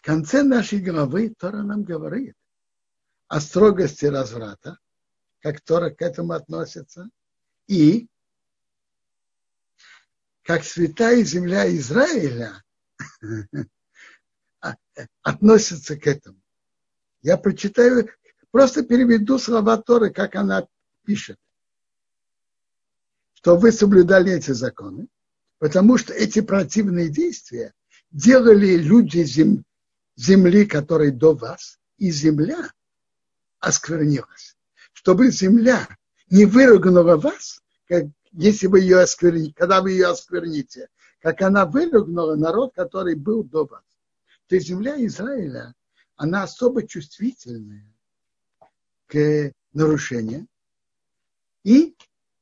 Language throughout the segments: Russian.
В конце нашей главы Тора нам говорит о строгости разврата, как Тора к этому относится, и как святая земля Израиля относится к этому. Я прочитаю, просто переведу слова Торы, как она пишет. Что вы соблюдали эти законы, потому что эти противные действия делали люди зем, земли, которые до вас, и земля осквернилась. Чтобы земля не выругнула вас, как если вы ее оскверните, когда вы ее оскверните, как она выругнула народ, который был до вас. То есть земля Израиля, она особо чувствительная к нарушениям и,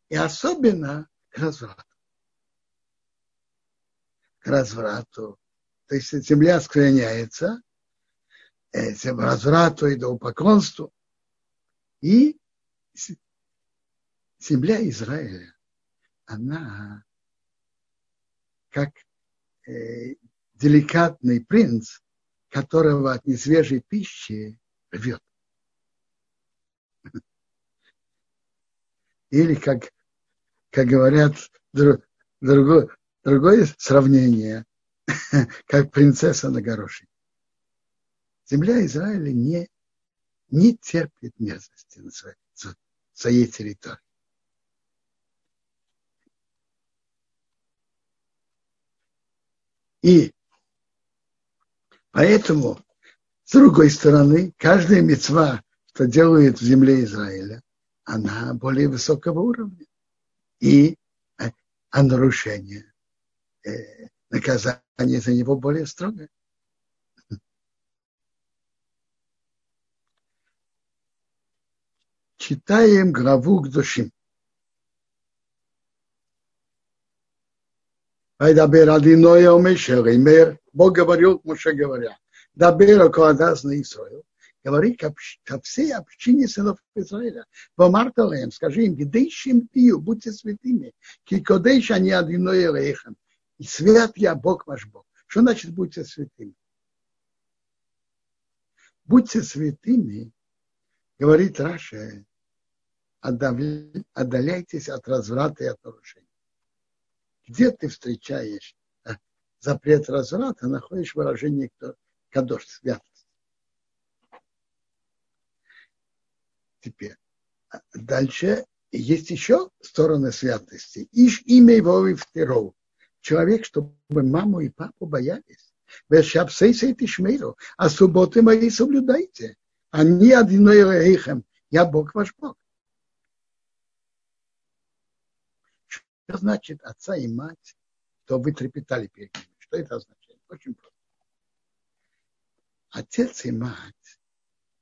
и особенно к разврату. К разврату. То есть земля склоняется э, к разврату и до упоконству. И земля Израиля, она как э, деликатный принц, которого от несвежей пищи рвет. Или, как, как говорят, другое, другое сравнение, как принцесса на горошине. Земля Израиля не, не терпит мерзости на своей, своей территории. И поэтому, с другой стороны, каждая мецва, что делает в земле Израиля, она более высокого уровня. И а, а нарушение, э, наказание за него более строгое. Читаем главу к душим. וידבר אדוני אל משה לאמר, Бог говорил Моше говоря, דבר אל כל עדת בני ישראל, говори ко, всей общине сынов Израиля. ואמרת אליהם, скажи им, קדושים תהיו, будьте святыми, כי קדוש אני אדוני אלוהיכם, и свят я Бог ваш Бог. Что значит будьте святыми? Будьте святыми, говорит Раши, отдаляйтесь от разврата и от нарушений где ты встречаешь а, запрет разврата, находишь выражение кадош, святость. Теперь, а, дальше есть еще стороны святости. Иш имя его и второго. Человек, чтобы маму и папу боялись. А субботы мои соблюдайте. Они одиной рейхем. Я Бог ваш Бог. Что значит отца и мать, то вы трепетали перед ними? Что это означает? Очень просто. Отец и мать,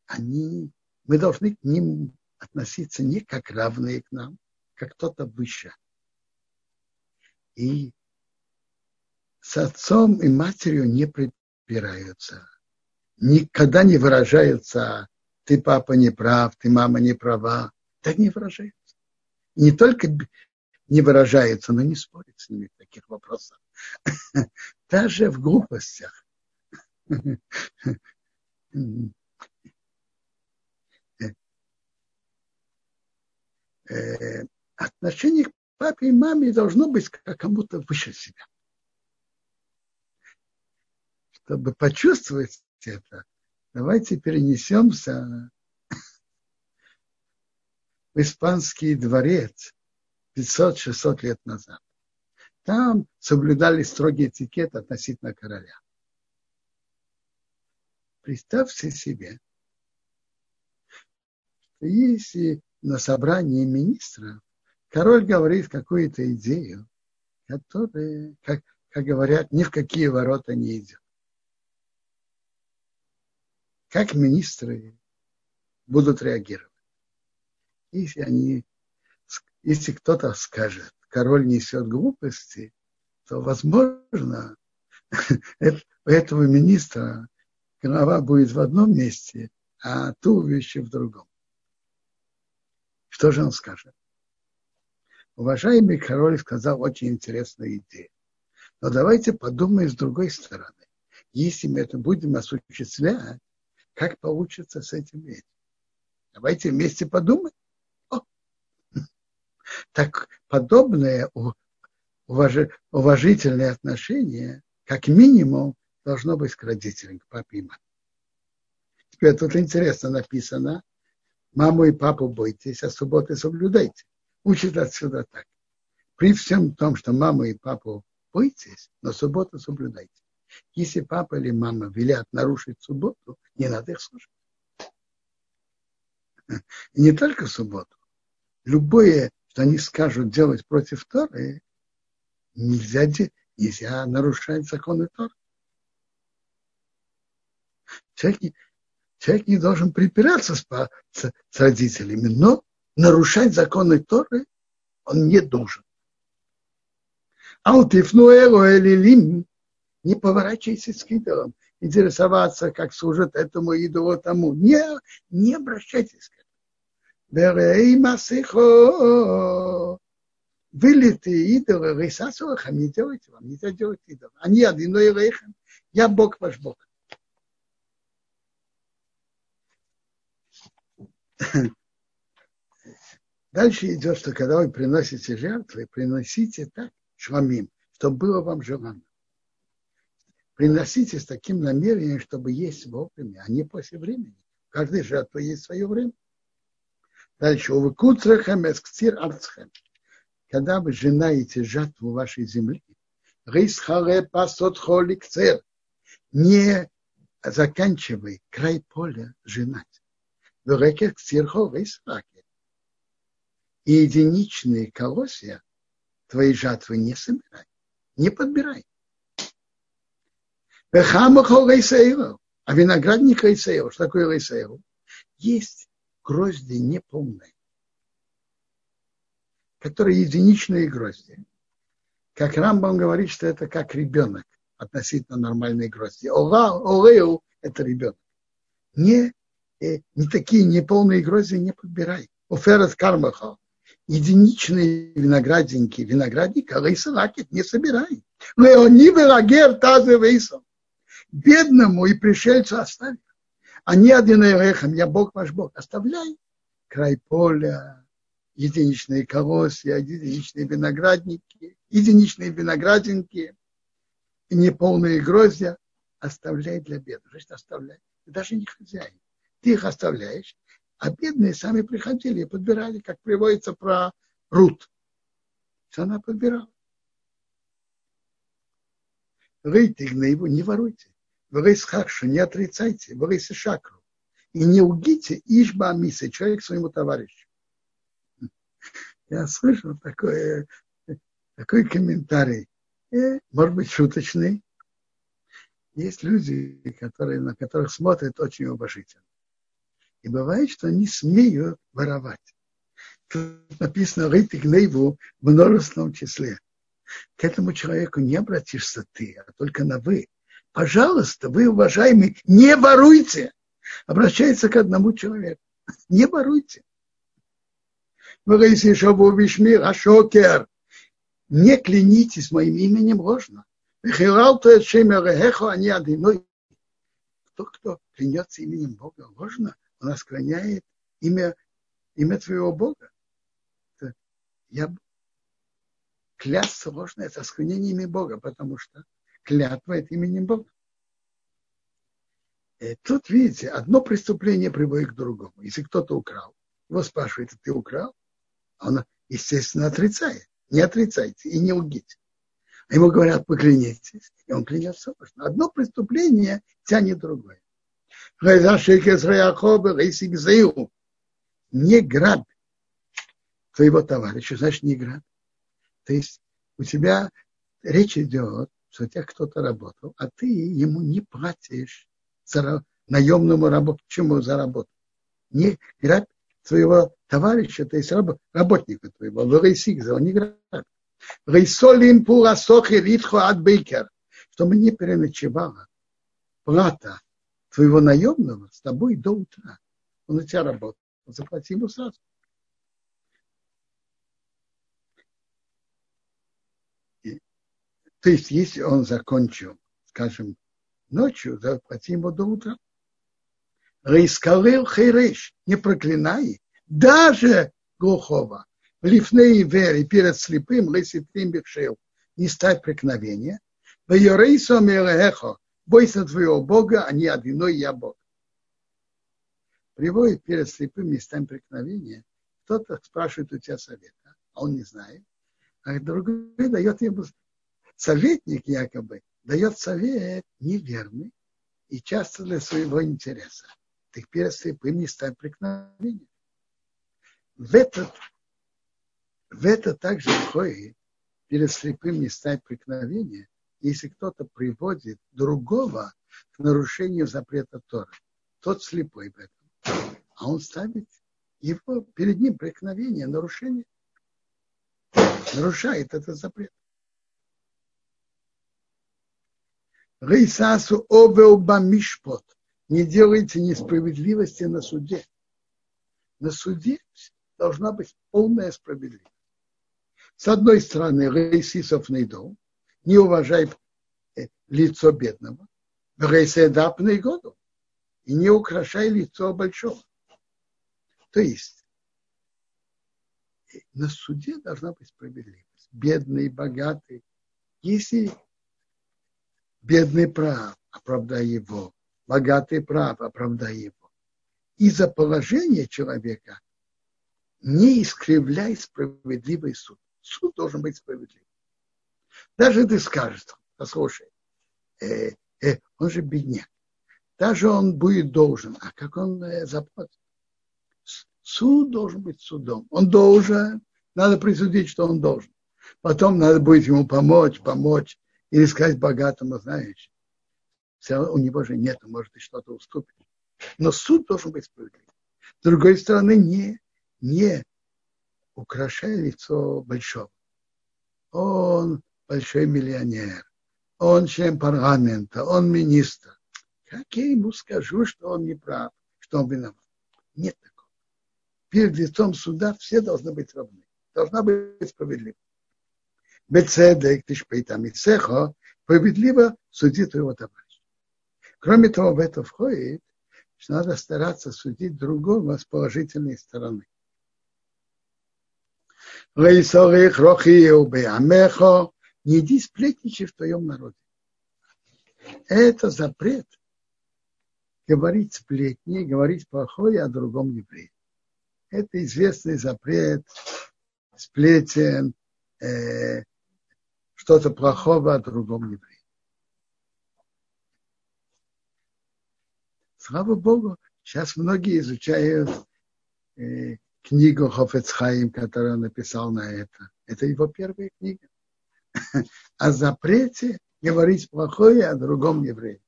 они, мы должны к ним относиться не как равные к нам, как кто-то выше. И с отцом и матерью не припираются. Никогда не выражаются ты, папа, не прав, ты, мама, не права. Так не выражаются. Не только не выражается, но не спорит с ними в таких вопросах. Даже в глупостях. Э, отношение к папе и маме должно быть как кому-то выше себя. Чтобы почувствовать это, давайте перенесемся в испанский дворец 500-600 лет назад. Там соблюдали строгий этикет относительно короля. Представьте себе, что если на собрании министра король говорит какую-то идею, которая, как, как говорят, ни в какие ворота не идет. Как министры будут реагировать? Если они если кто-то скажет, король несет глупости, то, возможно, у этого министра голова будет в одном месте, а туловище в другом. Что же он скажет? Уважаемый король сказал очень интересную идею. Но давайте подумаем с другой стороны. если мы это будем осуществлять, как получится с этим этим. Давайте вместе подумаем. Так подобное уважительное отношение, как минимум, должно быть к родителям, к папе и маме. Теперь тут интересно написано, маму и папу бойтесь, а субботы соблюдайте. Учит отсюда так. При всем том, что маму и папу бойтесь, но субботу соблюдайте. Если папа или мама велят нарушить субботу, не надо их слушать. И не только субботу. Любое, что они скажут делать против Торы, нельзя, нельзя нарушать законы Торы. Человек не, человек не должен припираться с, с, с родителями, но нарушать законы Торы он не должен. А вот Элилим не поворачивайся к идолам, интересоваться, как служат этому идолу тому. Не, не обращайтесь к. Берей масихо. Вылитые идолы, рейсасуахам, не делайте вам, нельзя делать идол. Они одиной рейхам. Я Бог ваш Бог. Дальше идет, что когда вы приносите жертвы, приносите так, шламим, чтобы было вам желанно приносите с таким намерением, чтобы есть вовремя, а не после времени. Каждый жертва есть свое время. Дальше. Увыкуцрахам эскцир арцхем. Когда вы женаете жатву вашей земли, рисхаре пасот холик цер. Не заканчивай край поля женать. Вереке кцирхо рисраке. И единичные колосья твоей жатвы не собирай, не подбирай. А виноградник Рейсейл, что такое Рейсейл? Есть грозди неполные, которые единичные грозди. Как Рамбам говорит, что это как ребенок относительно нормальной грозди. Олейл – это ребенок. Не, э, не такие неполные грозди не подбирай. Уферет кармаха. Единичные виноградинки, виноградника, рейсалакет не собирай. Леони велагер тазы вейсом бедному и пришельцу оставь. Не один орехом, я Бог ваш Бог. Оставляй край поля, единичные колосья, единичные виноградники, единичные виноградинки неполные гроздья. Оставляй для бедных. Значит, оставляй. Ты даже не хозяин. Ты их оставляешь, а бедные сами приходили и подбирали, как приводится про Рут. Что она подбирала. Рыйте его, не воруйте. Врейсхакшу, не отрицайте, врейсишакру. И не лгите ишба амисы, человек своему товарищу. Я слышал такой, такой комментарий, э, может быть, шуточный. Есть люди, которые, на которых смотрят очень уважительно. И бывает, что они смеют воровать. Тут написано «Рейты гневу» в множественном числе. К этому человеку не обратишься ты, а только на «вы» пожалуйста, вы, уважаемый, не воруйте. Обращается к одному человеку. Не воруйте. Ашокер. Не клянитесь моим именем ложно. Кто, кто клянется именем Бога ложно, он оскверняет имя, имя твоего Бога. Я клясться ложно, это осквернение имя Бога, потому что клятва это именем Бога. И э, тут, видите, одно преступление приводит к другому. Если кто-то украл, его спрашивают, ты украл? Он, естественно, отрицает. Не отрицайте и не лгите. А ему говорят, поклянитесь. И он клянется. Одно преступление тянет другое. Не грабь твоего товарища, значит, не грабь. То есть у тебя речь идет что тебя кто-то работал, а ты ему не платишь за наемному рабочему за работу. Не грабь своего товарища, то есть раб, работника твоего, Лорейсигза, он не грабь. Рейсолим пурасохи ритхо от бейкер, не переночевала плата твоего наемного с тобой до утра. Он у тебя работал, заплати ему сразу. То есть, если он закончил, скажем, ночью заплати ему до утра. Рейскалил хейреш, не проклинай, даже глухого. Лифней вери перед слепым, леситрим бешел, не ставь преткновения. Вайорейсо мелехо, бойся твоего Бога, а не одиной я Бог. Приводит перед слепым местами преткновения. Кто-то спрашивает у тебя совета, а он не знает. А другой дает ему советник якобы, дает совет неверный и часто для своего интереса. Так перед слепым не ставь преткновения. В этот, в это также входит перед слепым не ставь преткновения, если кто-то приводит другого к нарушению запрета Тора. Тот слепой в этом. А он ставит его перед ним преткновение, нарушение. Нарушает этот запрет. Рейсасу обеуба мишпот. Не делайте несправедливости на суде. На суде должна быть полная справедливость. С одной стороны, рейсисов найдом, не уважай э, лицо бедного, рейседапный году, и не украшай лицо большого. То есть э, на суде должна быть справедливость. Бедный, богатый. Если бедный прав, оправдай его. Богатый прав, оправдай его. Из-за положения человека не искривляй справедливый суд. Суд должен быть справедливым. Даже ты скажешь, послушай, э, э, он же бедняк. Даже он будет должен. А как он э, заплатит? Суд должен быть судом. Он должен, надо присудить, что он должен. Потом надо будет ему помочь, помочь. Или сказать богатому, знаешь, у него же нет, может, ты что-то уступишь. Но суд должен быть справедлив. С другой стороны, не, не украшая лицо большого. Он большой миллионер, он член парламента, он министр. Как я ему скажу, что он не прав, что он виноват? Нет такого. Перед лицом суда все должны быть равны. Должна быть справедливость. Бецедек, тишпейтам и цехо, справедливо судит твоего товарища. Кроме того, в это входит, что надо стараться судить другого с положительной стороны. Не иди сплетничай в твоем народе. Это запрет говорить сплетни, говорить плохое о другом еврее. Это известный запрет сплетен, э, что-то плохого о другом еврее. Слава Богу, сейчас многие изучают э, книгу Хофецхаим, которую он написал на это. Это его первая книга. О запрете говорить плохое о другом еврее.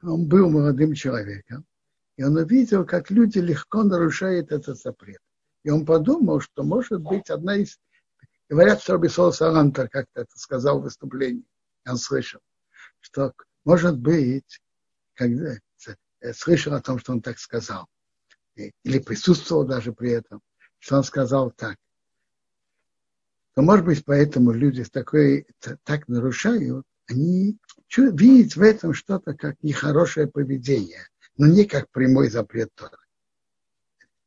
Он был молодым человеком, и он увидел, как люди легко нарушают этот запрет. И он подумал, что может быть одна из... Говорят, что Рабисол Салантер как-то это сказал в выступлении. Он слышал, что может быть, когда слышал о том, что он так сказал, или присутствовал даже при этом, что он сказал так, то, может быть, поэтому люди такой, так нарушают, они видят в этом что-то как нехорошее поведение, но не как прямой запрет Торы.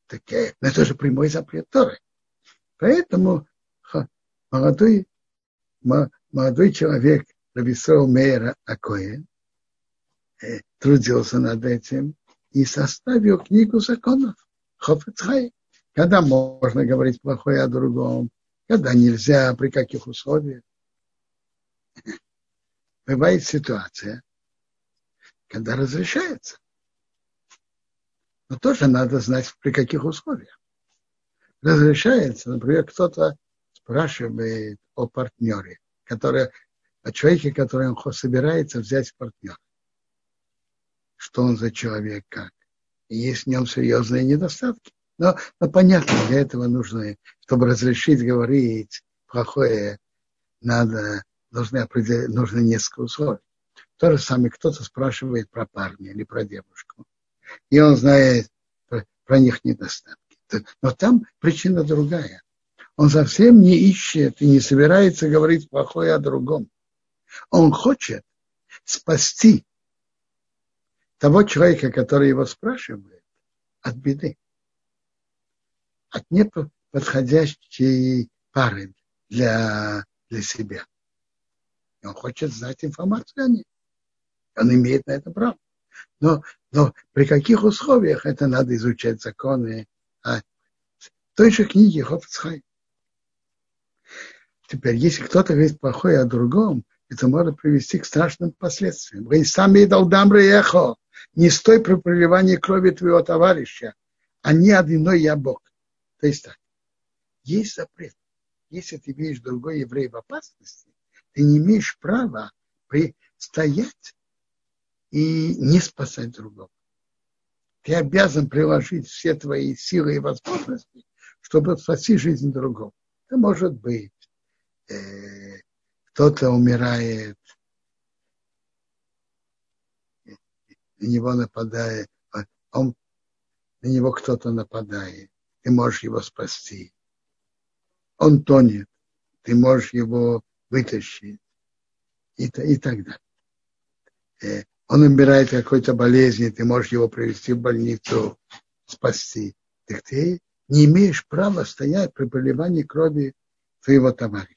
Так, но это же прямой запрет Торы. Поэтому молодой, молодой человек Рабисрол Мейера Акоин э, трудился над этим и составил книгу законов Хофецхай. Когда можно говорить плохое о другом, когда нельзя, при каких условиях. Бывает ситуация, когда разрешается. Но тоже надо знать, при каких условиях. Разрешается, например, кто-то спрашивает о партнере, который, о человеке, который он собирается взять в партнер что он за человек, как. И есть в нем серьезные недостатки. Но, но понятно, для этого нужно, чтобы разрешить говорить плохое, надо, определить, нужно несколько условий. То же самое, кто-то спрашивает про парня или про девушку. И он знает про, про них недостатки. Но там причина другая. Он совсем не ищет и не собирается говорить плохое о другом. Он хочет спасти того человека, который его спрашивает, от беды, от неподходящей пары для, для себя. И он хочет знать информацию о ней. Он имеет на это право. Но, но при каких условиях это надо изучать законы в той же книге Хофцхай. Теперь, если кто-то говорит плохое о другом, это может привести к страшным последствиям. Вы сами долдамры эхо, не стой при проливании крови твоего товарища, а не одиной я Бог. То есть так, есть запрет. Если ты видишь другой еврей в опасности, ты не имеешь права стоять и не спасать другого. Ты обязан приложить все твои силы и возможности, чтобы спасти жизнь другого. Это может быть, кто-то умирает, на него нападает, он, на него кто-то нападает, ты можешь его спасти. Он тонет, ты можешь его вытащить и, и так далее. Э, он умирает какой-то болезни, ты можешь его привести в больницу, спасти. Так ты не имеешь права стоять при проливании крови твоего товарища.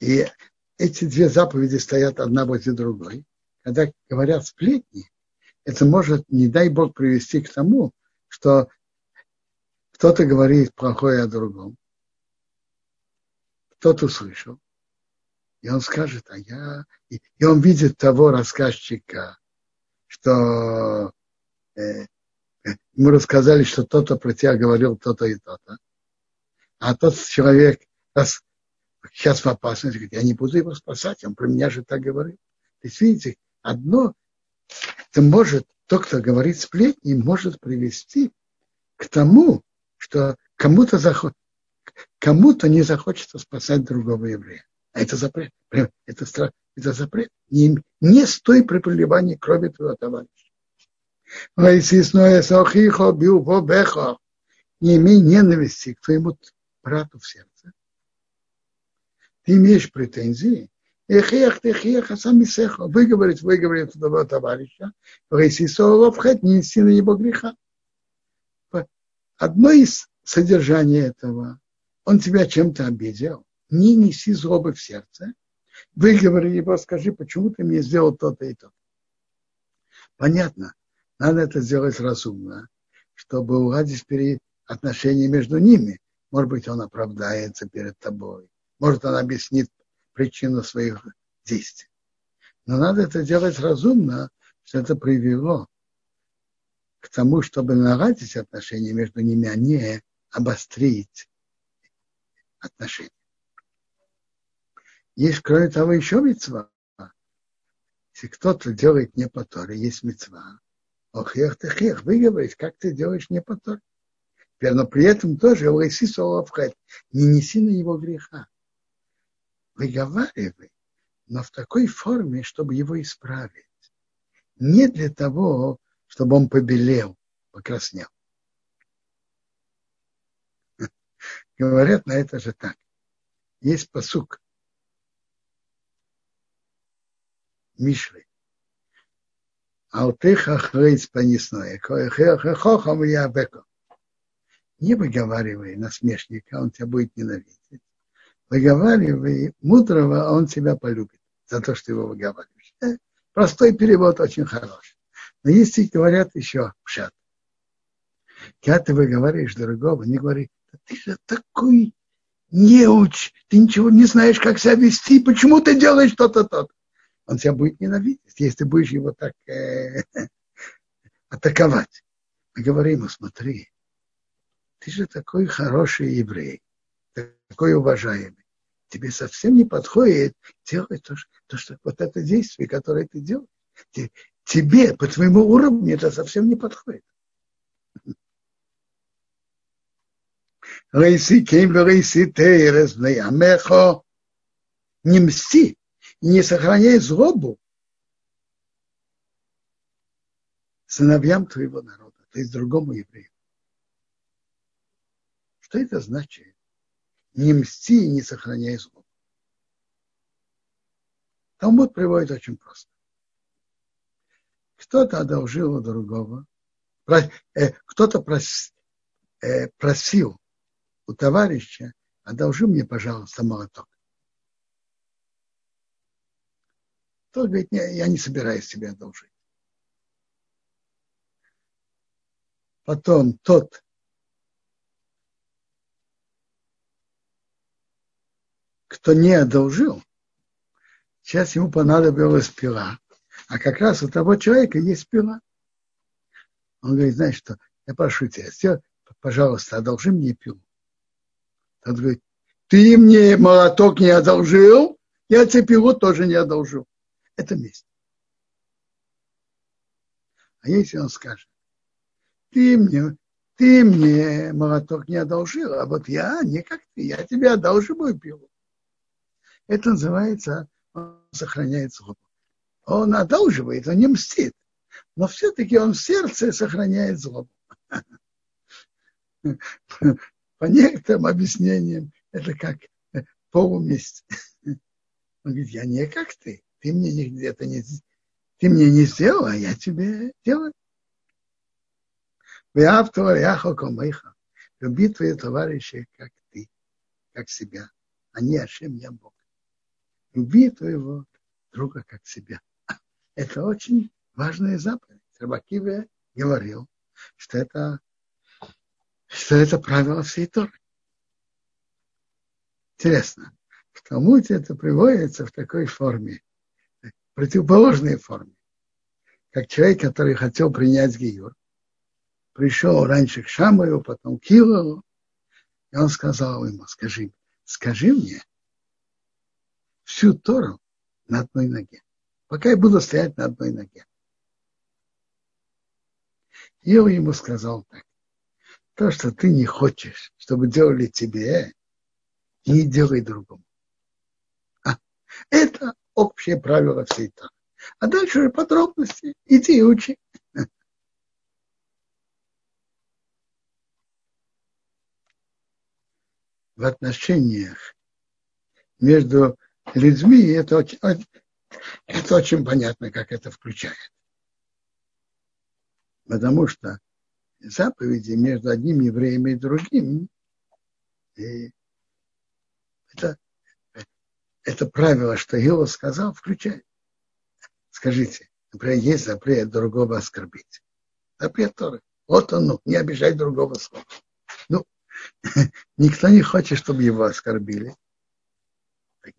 И эти две заповеди стоят одна возле другой. Когда говорят сплетни, это может, не дай Бог, привести к тому, что кто-то говорит плохое о другом, кто-то услышал, и он скажет, а я... И, он видит того рассказчика, что э, ему рассказали, что кто-то про тебя говорил то-то и то-то. А тот человек раз, сейчас в опасности, говорит, я не буду его спасать, он про меня же так говорит. То есть, видите, одно, это может, то, кто говорит сплетни, может привести к тому, что кому-то заход, кому-то не захочется спасать другого еврея. А это запрет. Это, страх, это запрет. Не, не стой при проливании крови твоего товарища. Не имей ненависти к твоему брату в сердце. Ты имеешь претензии. Эхех, техех, а сам Исеха. Выговорить, выговорить твоего товарища. Рейсисоловхет, не неси на греха. Одно из содержаний этого, он тебя чем-то обидел не неси злобы в сердце, выговори его, скажи, почему ты мне сделал то-то и то. Понятно, надо это сделать разумно, чтобы уладить отношения между ними. Может быть, он оправдается перед тобой, может, он объяснит причину своих действий. Но надо это делать разумно, что это привело к тому, чтобы наладить отношения между ними, а не обострить отношения. Есть, кроме того, еще мецва. Если кто-то делает не по Торе, есть мецва. Охех ты хех, выговорить, как ты делаешь не по Торе. Но при этом тоже не неси на его греха. Выговаривай, но в такой форме, чтобы его исправить. Не для того, чтобы он побелел, покраснел. Говорят на это же так. Есть посук. Мишвы. Алтыха хрейц понесное. Хохам я беко. Не выговаривай насмешника, он тебя будет ненавидеть. Выговаривай мудрого, он тебя полюбит за то, что его выговариваешь. Э, простой перевод очень хороший. Но если говорят еще пшат, когда ты выговариваешь другого, не говори, ты же такой неуч, ты ничего не знаешь, как себя вести, почему ты делаешь что-то, то-то он тебя будет ненавидеть, если ты будешь его так э, атаковать. Мы говорим ему, смотри, ты же такой хороший еврей, такой уважаемый. Тебе совсем не подходит делать то, что, то, что вот это действие, которое ты делаешь. Тебе, по твоему уровню, это совсем не подходит. Не мсти не сохраняй злобу сыновьям твоего народа, то есть другому еврею. Что это значит? Не мсти и не сохраняй злобу. Талмуд приводит очень просто. Кто-то одолжил у другого, э, кто-то э, просил у товарища, одолжи мне, пожалуйста, молоток. Тот говорит, не, я не собираюсь тебе одолжить. Потом тот кто не одолжил, сейчас ему понадобилась пила. А как раз у того человека есть пила. Он говорит, знаешь что, я прошу тебя, все, пожалуйста, одолжи мне пилу. Тот говорит, ты мне молоток не одолжил, я тебе пилу тоже не одолжил. Это месть. А если он скажет, ты мне, ты мне молоток не одолжил, а вот я не как ты, я тебе одолжу мою пилу. Это называется, он сохраняет злобу. Он одолживает, он не мстит. Но все-таки он в сердце сохраняет злобу. По некоторым объяснениям это как полуместь. Он говорит, я не как ты. Ты мне где-то не, ты мне не сделал, а я тебе делаю. Люби твои товарищи, как ты, как себя. Они Ашем, я Бог люби твоего друга как себя. Это очень важная заповедь. Рабакиве говорил, что это, что это правило всей Торы. Интересно, в Талмуде это приводится в такой форме, противоположной форме. Как человек, который хотел принять Гиюр, пришел раньше к Шамаю, потом к Килову, и он сказал ему, скажи, скажи мне, всю Тору на одной ноге. Пока я буду стоять на одной ноге. Он ему сказал так. То, что ты не хочешь, чтобы делали тебе, не делай другому. А, это общее правило всей Торы. А дальше уже подробности. Иди и учи. В отношениях между людьми, и это очень, это очень понятно, как это включает. Потому что заповеди между одним евреем и другим, и это, это правило, что Иова сказал, включает. Скажите, например, есть запрет другого оскорбить. Запрет Торы. Вот он, ну, не обижать другого слова. Ну, никто не хочет, чтобы его оскорбили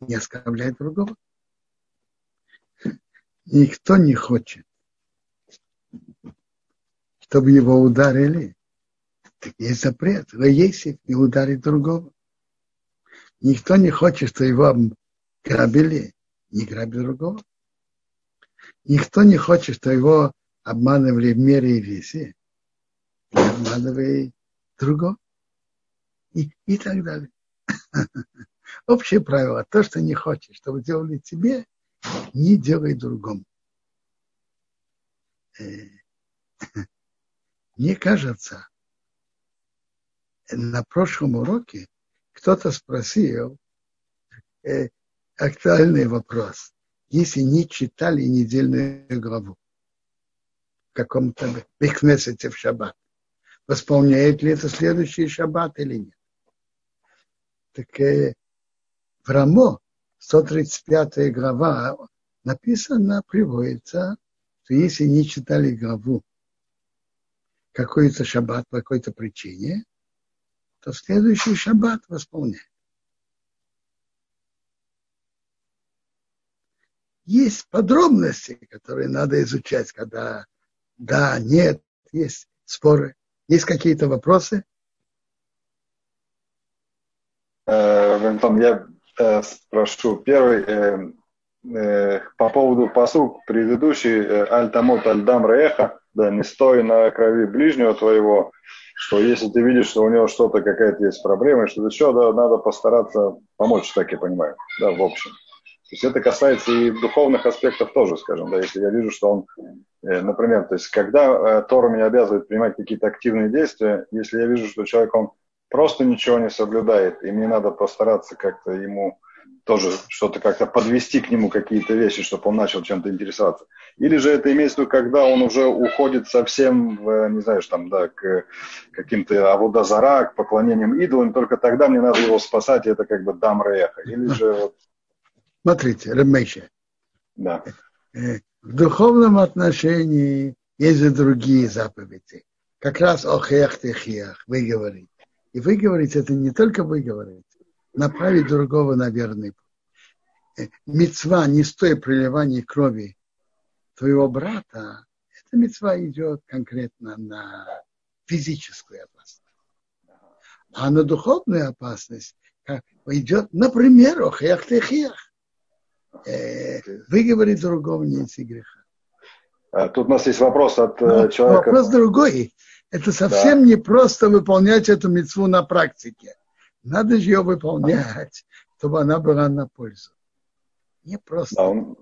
не оскорбляет другого. Никто не хочет, чтобы его ударили. Так есть запрет. Вы есть не ударить другого. Никто не хочет, чтобы его грабили, не грабить другого. Никто не хочет, чтобы его обманывали в мере и весе, не обманывай другого. И, и так далее. Общее правило, то, что не хочешь, чтобы делали тебе, не делай другому. Э, мне кажется, на прошлом уроке кто-то спросил э, актуальный вопрос. Если не читали недельную главу в каком-то бекмесете в шаббат, восполняет ли это следующий шаббат или нет? Так э, в Рамо, 135 глава, написано, приводится, что если не читали главу какой-то шаббат по какой-то причине, то следующий шаббат восполняет. Есть подробности, которые надо изучать, когда да, нет, есть споры. Есть какие-то вопросы? Э, я э, спрошу. Первый э, э, по поводу посыл предыдущий э, Аль-Тамут Аль-Дам да, не стой на крови ближнего твоего, что если ты видишь, что у него что-то, какая-то есть проблема, что-то еще, да, надо постараться помочь, так я понимаю, да, в общем. То есть это касается и духовных аспектов тоже, скажем, да, если я вижу, что он, э, например, то есть когда э, Тора меня обязывает принимать какие-то активные действия, если я вижу, что человек, он просто ничего не соблюдает, и мне надо постараться как-то ему тоже что-то как-то подвести к нему какие-то вещи, чтобы он начал чем-то интересоваться. Или же это имеется в виду, когда он уже уходит совсем, в, не знаешь, там, да, к каким-то авудазара, к поклонениям идолам, только тогда мне надо его спасать, и это как бы дам реха. Или же вот... Смотрите, Ремейша. Да. Э, в духовном отношении есть и другие заповеди. Как раз о хех вы говорите. И вы говорите, это не только вы говорите направить другого на верный путь. Э, мецва не стоит проливания крови твоего брата, эта мецва идет конкретно на физическую опасность. А на духовную опасность идет, например, охех техех. Э, выговорить другого не из греха. А тут у нас есть вопрос от Но ну, человека. Вопрос другой. Это совсем да. не просто выполнять эту мецву на практике. Надо же ее выполнять, чтобы она была на пользу. Не просто. Да, он...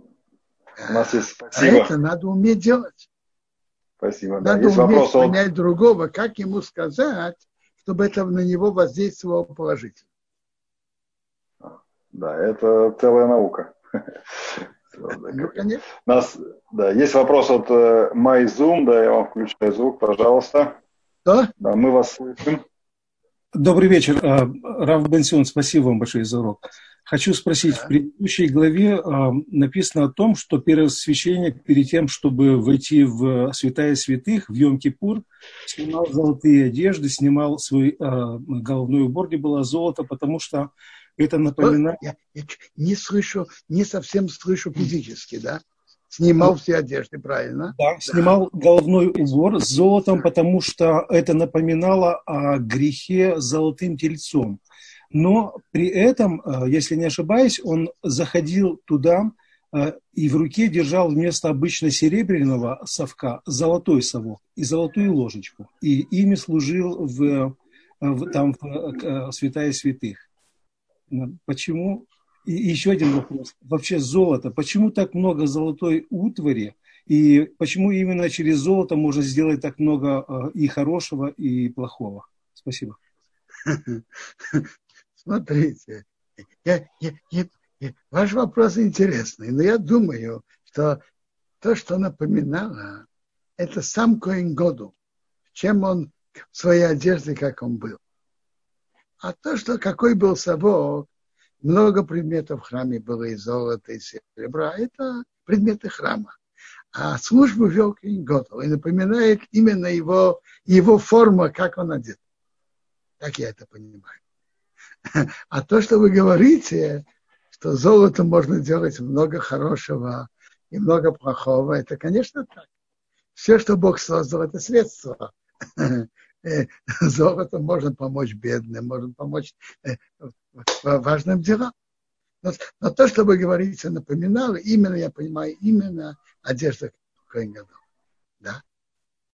У нас есть спасибо. А это надо уметь делать. Спасибо. Надо да, есть уметь вопрос понять от... другого, как ему сказать, чтобы это на него воздействовало положительно. Да, это целая наука. Ну, нас, да, есть вопрос от э, MyZoom, да, я вам включаю звук, пожалуйста. Да? Да, мы вас слышим. Добрый вечер, а, Рав Бенсион, спасибо вам большое за урок. Хочу спросить, в предыдущей главе а, написано о том, что первосвященник перед тем, чтобы войти в святая святых, в Йом-Кипур, снимал золотые одежды, снимал свой а, головной убор, где было золото, потому что это напоминает... Я, я не слышу, не совсем слышу физически, да? Снимал все одежды, правильно? Да, снимал да. головной убор с золотом, потому что это напоминало о грехе с золотым тельцом. Но при этом, э, если не ошибаюсь, он заходил туда э, и в руке держал вместо обычно серебряного совка золотой совок и золотую ложечку. И ими служил в, в, там в святая святых. Почему и еще один вопрос. Вообще золото. Почему так много золотой утвари? И почему именно через золото можно сделать так много э, и хорошего, и плохого? Спасибо. Смотрите, я, я, я, ваш вопрос интересный, но я думаю, что то, что напоминало, это сам Коин Году, чем он в своей одежде, как он был. А то, что какой был совок, много предметов в храме было и золота, и серебра. Это предметы храма. А службу вел Кинготов и напоминает именно его, его форма, как он одет. Так я это понимаю. А то, что вы говорите, что золотом можно делать много хорошего и много плохого, это, конечно, так. Все, что Бог создал, это средство. Золотом можно помочь бедным, можно помочь э, важным делам. Но, но то, что вы говорите, напоминало, именно, я понимаю, именно одежда Коин Да?